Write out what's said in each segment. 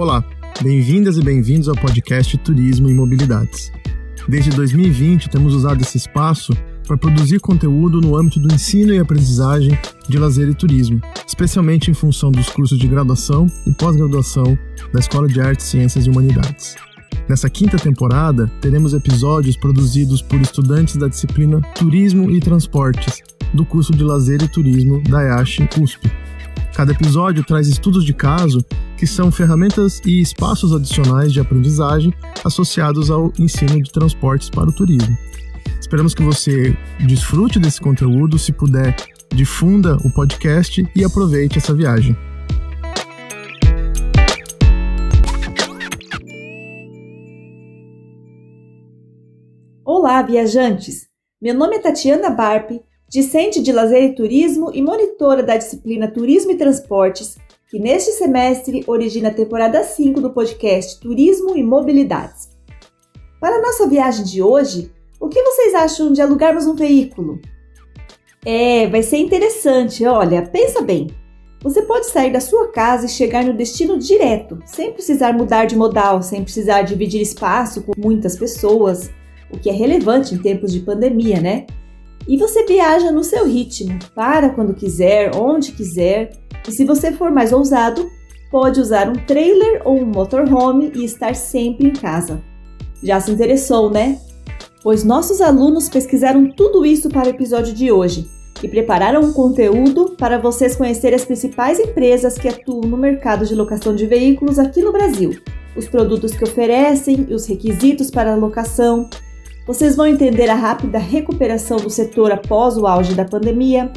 Olá, bem-vindas e bem-vindos ao podcast Turismo e Mobilidades. Desde 2020, temos usado esse espaço para produzir conteúdo no âmbito do ensino e aprendizagem de lazer e turismo, especialmente em função dos cursos de graduação e pós-graduação da Escola de Artes, Ciências e Humanidades. Nessa quinta temporada, teremos episódios produzidos por estudantes da disciplina Turismo e Transportes, do curso de Lazer e Turismo da EASH USP. Cada episódio traz estudos de caso, que são ferramentas e espaços adicionais de aprendizagem associados ao ensino de transportes para o turismo. Esperamos que você desfrute desse conteúdo, se puder, difunda o podcast e aproveite essa viagem. Olá, viajantes! Meu nome é Tatiana Barpe, discente de lazer e turismo e monitora da disciplina Turismo e Transportes, que neste semestre origina a temporada 5 do podcast Turismo e Mobilidades. Para a nossa viagem de hoje, o que vocês acham de alugarmos um veículo? É, vai ser interessante. Olha, pensa bem. Você pode sair da sua casa e chegar no destino direto, sem precisar mudar de modal, sem precisar dividir espaço com muitas pessoas o que é relevante em tempos de pandemia, né? E você viaja no seu ritmo, para quando quiser, onde quiser, e se você for mais ousado, pode usar um trailer ou um motorhome e estar sempre em casa. Já se interessou, né? Pois nossos alunos pesquisaram tudo isso para o episódio de hoje e prepararam um conteúdo para vocês conhecerem as principais empresas que atuam no mercado de locação de veículos aqui no Brasil, os produtos que oferecem e os requisitos para a locação, vocês vão entender a rápida recuperação do setor após o auge da pandemia,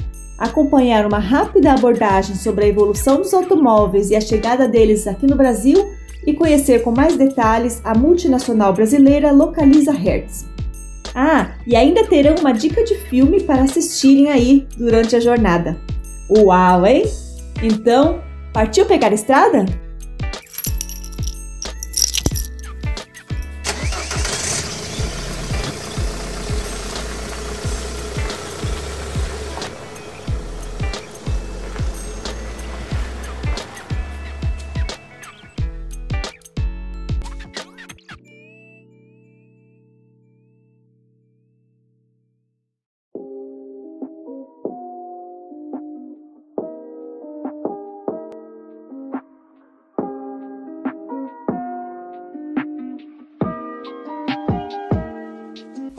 acompanhar uma rápida abordagem sobre a evolução dos automóveis e a chegada deles aqui no Brasil e conhecer com mais detalhes a multinacional brasileira Localiza Hertz. Ah, e ainda terão uma dica de filme para assistirem aí durante a jornada. Uau, hein? Então, partiu pegar estrada?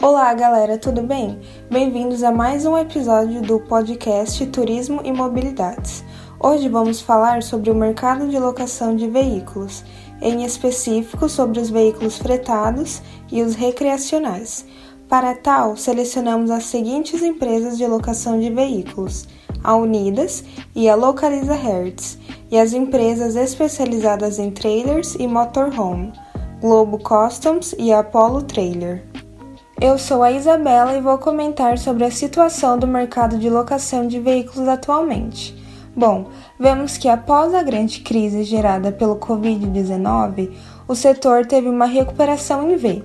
Olá, galera, tudo bem? Bem-vindos a mais um episódio do podcast Turismo e Mobilidades. Hoje vamos falar sobre o mercado de locação de veículos, em específico sobre os veículos fretados e os recreacionais. Para tal, selecionamos as seguintes empresas de locação de veículos: a Unidas e a Localiza Hertz, e as empresas especializadas em trailers e motorhome, Globo Customs e Apollo Trailer. Eu sou a Isabela e vou comentar sobre a situação do mercado de locação de veículos atualmente. Bom, vemos que após a grande crise gerada pelo Covid-19, o setor teve uma recuperação em V,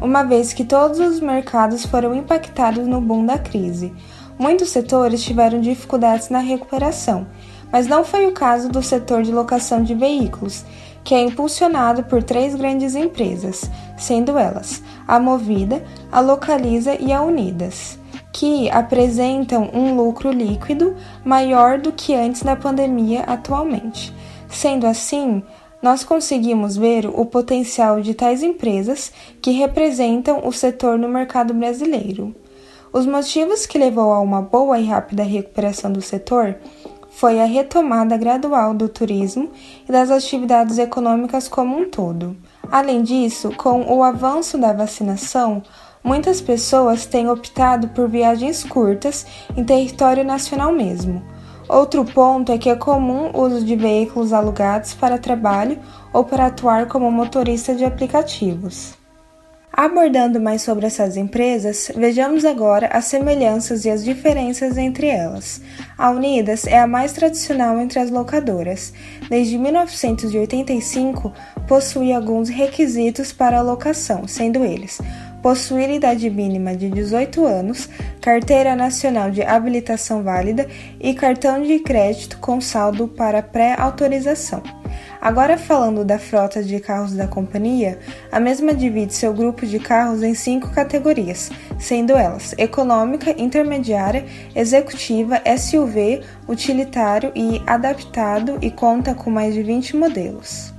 uma vez que todos os mercados foram impactados no boom da crise. Muitos setores tiveram dificuldades na recuperação, mas não foi o caso do setor de locação de veículos, que é impulsionado por três grandes empresas, sendo elas a Movida, a Localiza e a Unidas, que apresentam um lucro líquido maior do que antes da pandemia atualmente. Sendo assim, nós conseguimos ver o potencial de tais empresas que representam o setor no mercado brasileiro. Os motivos que levou a uma boa e rápida recuperação do setor foi a retomada gradual do turismo e das atividades econômicas como um todo. Além disso, com o avanço da vacinação, muitas pessoas têm optado por viagens curtas em território nacional mesmo. Outro ponto é que é comum o uso de veículos alugados para trabalho ou para atuar como motorista de aplicativos. Abordando mais sobre essas empresas, vejamos agora as semelhanças e as diferenças entre elas. A Unidas é a mais tradicional entre as locadoras. Desde 1985, possui alguns requisitos para a locação, sendo eles: possuir idade mínima de 18 anos, carteira nacional de habilitação válida e cartão de crédito com saldo para pré-autorização. Agora, falando da frota de carros da companhia, a mesma divide seu grupo de carros em cinco categorias, sendo elas econômica, intermediária, executiva, SUV, utilitário e adaptado e conta com mais de 20 modelos.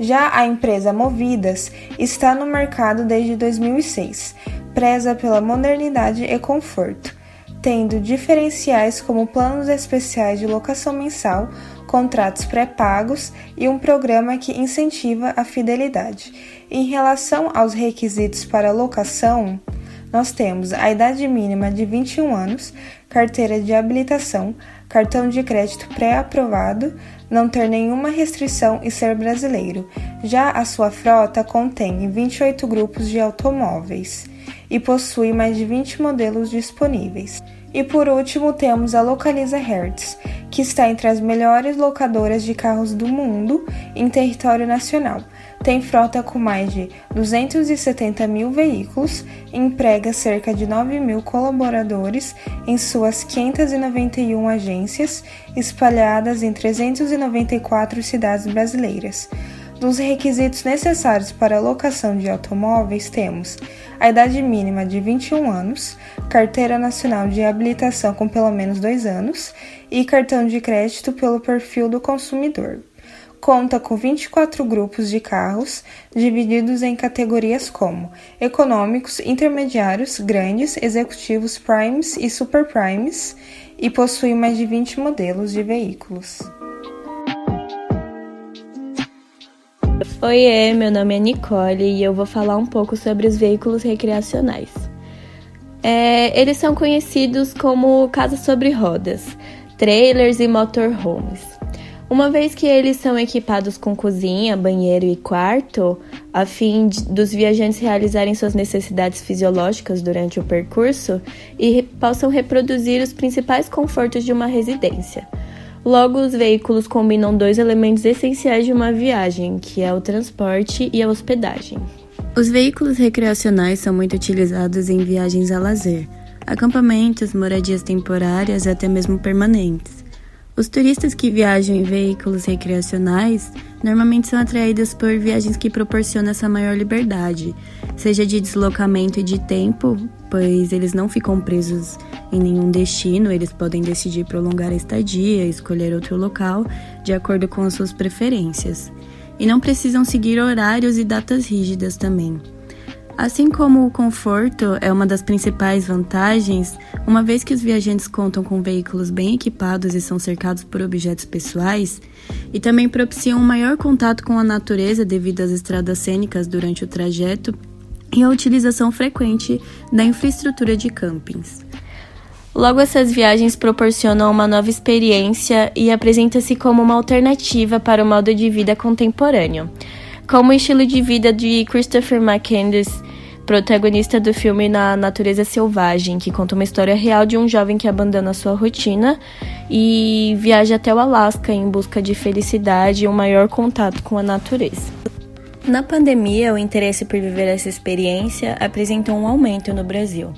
Já a empresa Movidas está no mercado desde 2006, preza pela modernidade e conforto, tendo diferenciais como planos especiais de locação mensal, contratos pré-pagos e um programa que incentiva a fidelidade. Em relação aos requisitos para locação, nós temos a idade mínima de 21 anos, carteira de habilitação, cartão de crédito pré-aprovado, não ter nenhuma restrição e ser brasileiro. Já a sua frota contém 28 grupos de automóveis e possui mais de 20 modelos disponíveis. E por último, temos a Localiza Hertz, que está entre as melhores locadoras de carros do mundo em território nacional. Tem frota com mais de 270 mil veículos, emprega cerca de 9 mil colaboradores em suas 591 agências, espalhadas em 394 cidades brasileiras. Dos requisitos necessários para a locação de automóveis, temos a idade mínima de 21 anos, carteira nacional de habilitação com pelo menos dois anos e cartão de crédito pelo perfil do consumidor. Conta com 24 grupos de carros, divididos em categorias como econômicos, intermediários, grandes, executivos, primes e super primes, e possui mais de 20 modelos de veículos. Oi, meu nome é Nicole e eu vou falar um pouco sobre os veículos recreacionais. É, eles são conhecidos como casas sobre rodas, trailers e motorhomes. Uma vez que eles são equipados com cozinha, banheiro e quarto, a fim de, dos viajantes realizarem suas necessidades fisiológicas durante o percurso e possam reproduzir os principais confortos de uma residência. Logo, os veículos combinam dois elementos essenciais de uma viagem, que é o transporte e a hospedagem. Os veículos recreacionais são muito utilizados em viagens a lazer, acampamentos, moradias temporárias e até mesmo permanentes. Os turistas que viajam em veículos recreacionais normalmente são atraídos por viagens que proporcionam essa maior liberdade, seja de deslocamento e de tempo, pois eles não ficam presos em nenhum destino, eles podem decidir prolongar a estadia, escolher outro local de acordo com as suas preferências. E não precisam seguir horários e datas rígidas também. Assim como o conforto é uma das principais vantagens, uma vez que os viajantes contam com veículos bem equipados e são cercados por objetos pessoais, e também propiciam um maior contato com a natureza devido às estradas cênicas durante o trajeto e a utilização frequente da infraestrutura de campings. Logo, essas viagens proporcionam uma nova experiência e apresenta-se como uma alternativa para o modo de vida contemporâneo. Como o estilo de vida de Christopher McCandless protagonista do filme Na Natureza Selvagem, que conta uma história real de um jovem que abandona sua rotina e viaja até o Alasca em busca de felicidade e um maior contato com a natureza. Na pandemia, o interesse por viver essa experiência apresentou um aumento no Brasil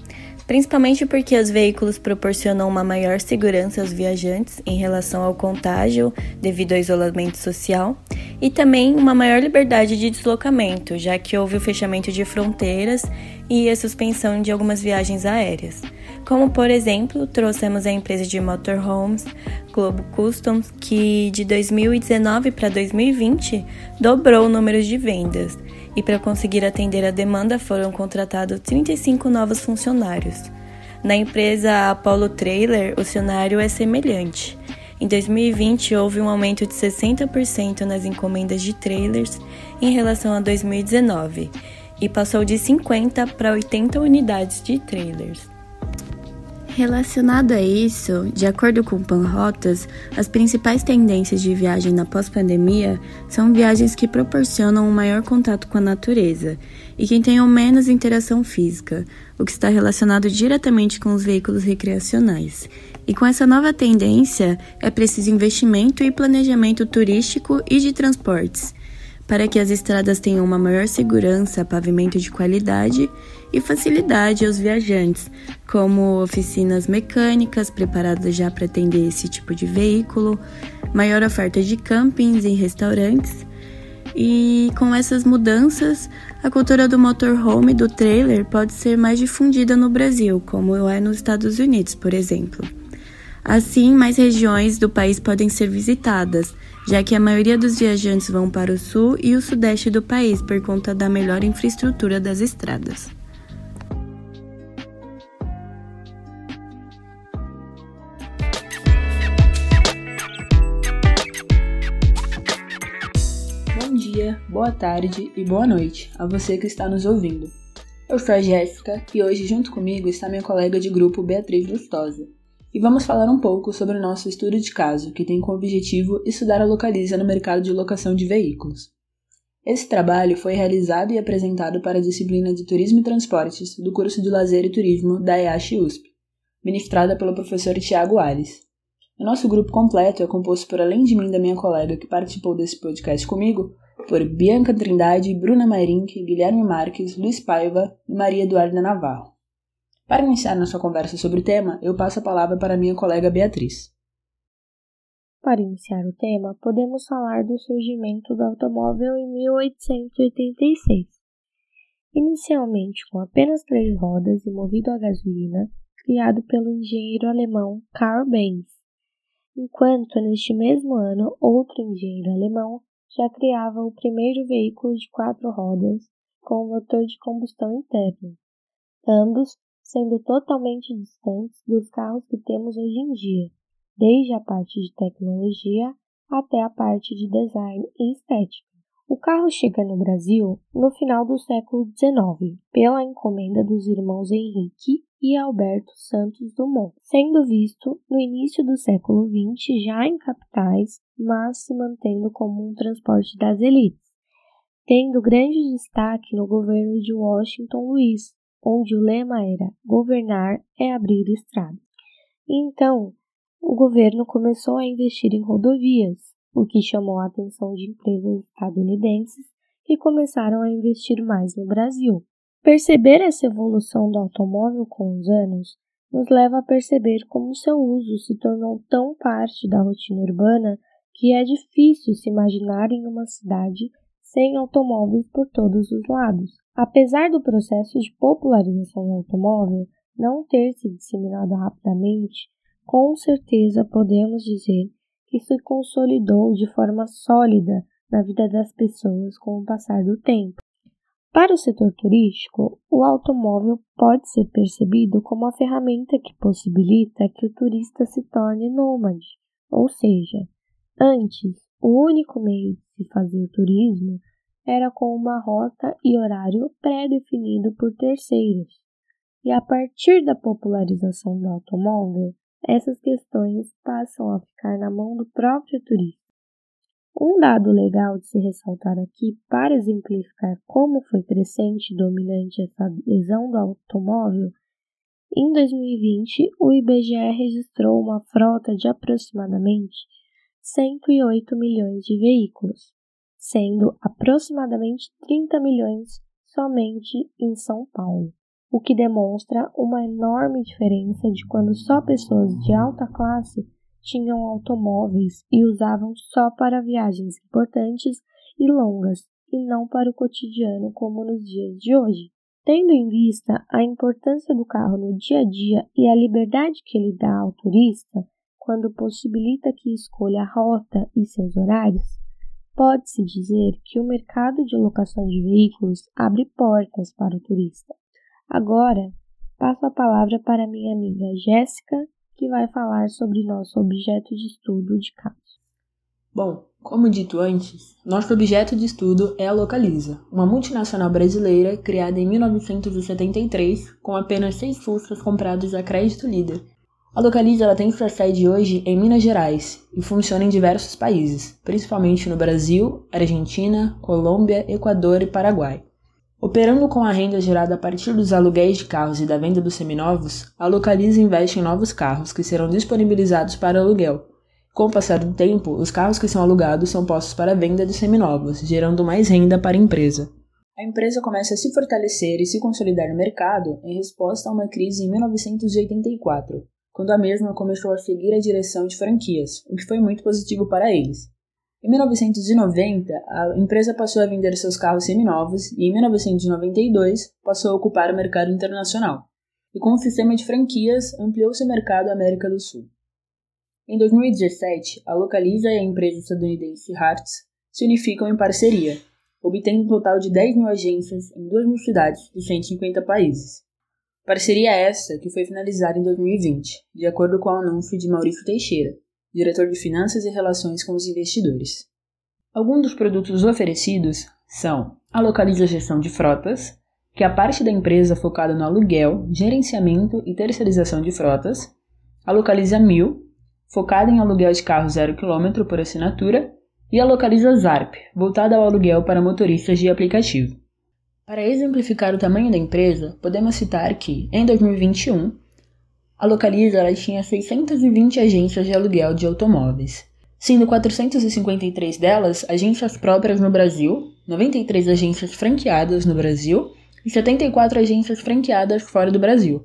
principalmente porque os veículos proporcionam uma maior segurança aos viajantes em relação ao contágio devido ao isolamento social e também uma maior liberdade de deslocamento, já que houve o fechamento de fronteiras e a suspensão de algumas viagens aéreas. Como, por exemplo, trouxemos a empresa de motorhomes Globo Customs, que de 2019 para 2020 dobrou o número de vendas e para conseguir atender a demanda foram contratados 35 novos funcionários. Na empresa Apollo Trailer, o cenário é semelhante. Em 2020, houve um aumento de 60% nas encomendas de trailers em relação a 2019 e passou de 50 para 80 unidades de trailers. Relacionado a isso, de acordo com Panrotas, as principais tendências de viagem na pós-pandemia são viagens que proporcionam um maior contato com a natureza e que tenham menos interação física, o que está relacionado diretamente com os veículos recreacionais. E com essa nova tendência, é preciso investimento e planejamento turístico e de transportes para que as estradas tenham uma maior segurança, pavimento de qualidade e facilidade aos viajantes, como oficinas mecânicas preparadas já para atender esse tipo de veículo, maior oferta de campings e restaurantes. E com essas mudanças, a cultura do motorhome e do trailer pode ser mais difundida no Brasil, como é nos Estados Unidos, por exemplo. Assim, mais regiões do país podem ser visitadas, já que a maioria dos viajantes vão para o sul e o sudeste do país por conta da melhor infraestrutura das estradas. Bom dia, boa tarde e boa noite a você que está nos ouvindo. Eu sou a Jéssica e hoje junto comigo está minha colega de grupo Beatriz Lustosa e vamos falar um pouco sobre o nosso estudo de caso, que tem como objetivo estudar a localiza no mercado de locação de veículos. Esse trabalho foi realizado e apresentado para a disciplina de Turismo e Transportes do curso de Lazer e Turismo da EASH USP, ministrada pelo professor Tiago Ares. O nosso grupo completo é composto por, além de mim e da minha colega que participou desse podcast comigo, por Bianca Trindade, Bruna Mairink, Guilherme Marques, Luiz Paiva e Maria Eduarda Navarro. Para iniciar nossa conversa sobre o tema, eu passo a palavra para minha colega Beatriz. Para iniciar o tema, podemos falar do surgimento do automóvel em 1886. Inicialmente com apenas três rodas e movido a gasolina, criado pelo engenheiro alemão Karl Benz, enquanto neste mesmo ano outro engenheiro alemão já criava o primeiro veículo de quatro rodas com motor de combustão interna, ambos sendo totalmente distantes dos carros que temos hoje em dia, desde a parte de tecnologia até a parte de design e estética. O carro chega no Brasil no final do século XIX, pela encomenda dos irmãos Henrique e Alberto Santos Dumont, sendo visto no início do século XX já em capitais, mas se mantendo como um transporte das elites, tendo grande destaque no governo de Washington Luiz, onde o lema era governar é abrir estradas. Então, o governo começou a investir em rodovias, o que chamou a atenção de empresas estadunidenses que começaram a investir mais no Brasil. Perceber essa evolução do automóvel com os anos nos leva a perceber como seu uso se tornou tão parte da rotina urbana que é difícil se imaginar em uma cidade sem automóveis por todos os lados. Apesar do processo de popularização do automóvel não ter se disseminado rapidamente, com certeza podemos dizer que se consolidou de forma sólida na vida das pessoas com o passar do tempo. Para o setor turístico, o automóvel pode ser percebido como a ferramenta que possibilita que o turista se torne nômade, ou seja, antes o único meio de se fazer turismo era com uma rota e horário pré-definido por terceiros. E a partir da popularização do automóvel, essas questões passam a ficar na mão do próprio turista. Um dado legal de se ressaltar aqui para exemplificar como foi crescente e dominante essa adesão do automóvel, em 2020 o IBGE registrou uma frota de aproximadamente 108 milhões de veículos, sendo aproximadamente 30 milhões somente em São Paulo, o que demonstra uma enorme diferença de quando só pessoas de alta classe tinham automóveis e usavam só para viagens importantes e longas e não para o cotidiano como nos dias de hoje. Tendo em vista a importância do carro no dia a dia e a liberdade que ele dá ao turista, quando possibilita que escolha a rota e seus horários, Pode-se dizer que o mercado de locação de veículos abre portas para o turista. Agora, passo a palavra para minha amiga Jéssica, que vai falar sobre nosso objeto de estudo de caso. Bom, como dito antes, nosso objeto de estudo é a Localiza, uma multinacional brasileira criada em 1973 com apenas seis Fuscas comprados a crédito líder a Localiza ela tem sua sede hoje em Minas Gerais e funciona em diversos países, principalmente no Brasil, Argentina, Colômbia, Equador e Paraguai. Operando com a renda gerada a partir dos aluguéis de carros e da venda dos seminovos, a Localiza investe em novos carros que serão disponibilizados para aluguel, Com o passar do tempo, os carros que são alugados são postos para venda de seminovos, gerando mais renda para a empresa. A empresa começa a se fortalecer e se consolidar no mercado em resposta a uma crise em 1984, quando a mesma começou a seguir a direção de franquias, o que foi muito positivo para eles. Em 1990, a empresa passou a vender seus carros seminovos e em 1992 passou a ocupar o mercado internacional. E com o sistema de franquias, ampliou seu mercado à América do Sul. Em 2017, a Localiza e a empresa estadunidense Hertz se unificam em parceria, obtendo um total de 10 mil agências em 2 mil cidades de 150 países. Parceria essa que foi finalizada em 2020, de acordo com o anúncio de Maurício Teixeira, diretor de Finanças e Relações com os Investidores. Alguns dos produtos oferecidos são a Localiza Gestão de Frotas, que é a parte da empresa focada no aluguel, gerenciamento e terceirização de frotas, a Localiza Mil, focada em aluguel de carro zero quilômetro por assinatura, e a Localiza Zarp, voltada ao aluguel para motoristas de aplicativo. Para exemplificar o tamanho da empresa, podemos citar que, em 2021, a Localiza tinha 620 agências de aluguel de automóveis, sendo 453 delas agências próprias no Brasil, 93 agências franqueadas no Brasil e 74 agências franqueadas fora do Brasil,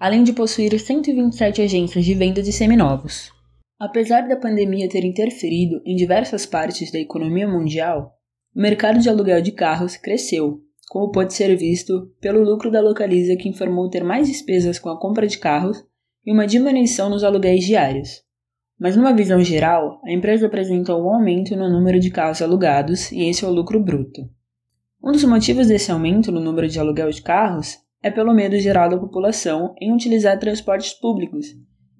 além de possuir 127 agências de venda de seminovos. Apesar da pandemia ter interferido em diversas partes da economia mundial, o mercado de aluguel de carros cresceu, como pode ser visto pelo lucro da Localiza, que informou ter mais despesas com a compra de carros e uma diminuição nos aluguéis diários. Mas, numa visão geral, a empresa apresentou um aumento no número de carros alugados e em seu lucro bruto. Um dos motivos desse aumento no número de aluguel de carros é pelo medo gerado à população em utilizar transportes públicos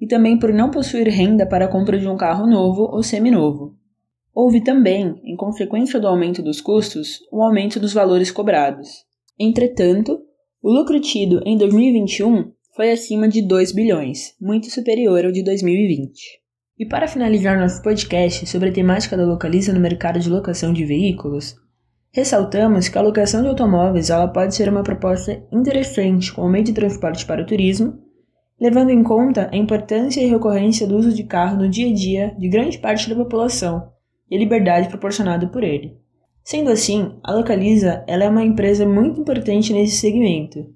e também por não possuir renda para a compra de um carro novo ou seminovo. Houve também, em consequência do aumento dos custos, um aumento dos valores cobrados. Entretanto, o lucro tido em 2021 foi acima de 2 bilhões, muito superior ao de 2020. E para finalizar nosso podcast sobre a temática da Localiza no mercado de locação de veículos, ressaltamos que a locação de automóveis ela pode ser uma proposta interessante como meio de transporte para o turismo levando em conta a importância e recorrência do uso de carro no dia a dia de grande parte da população e a liberdade proporcionada por ele. Sendo assim, a Localiza ela é uma empresa muito importante nesse segmento,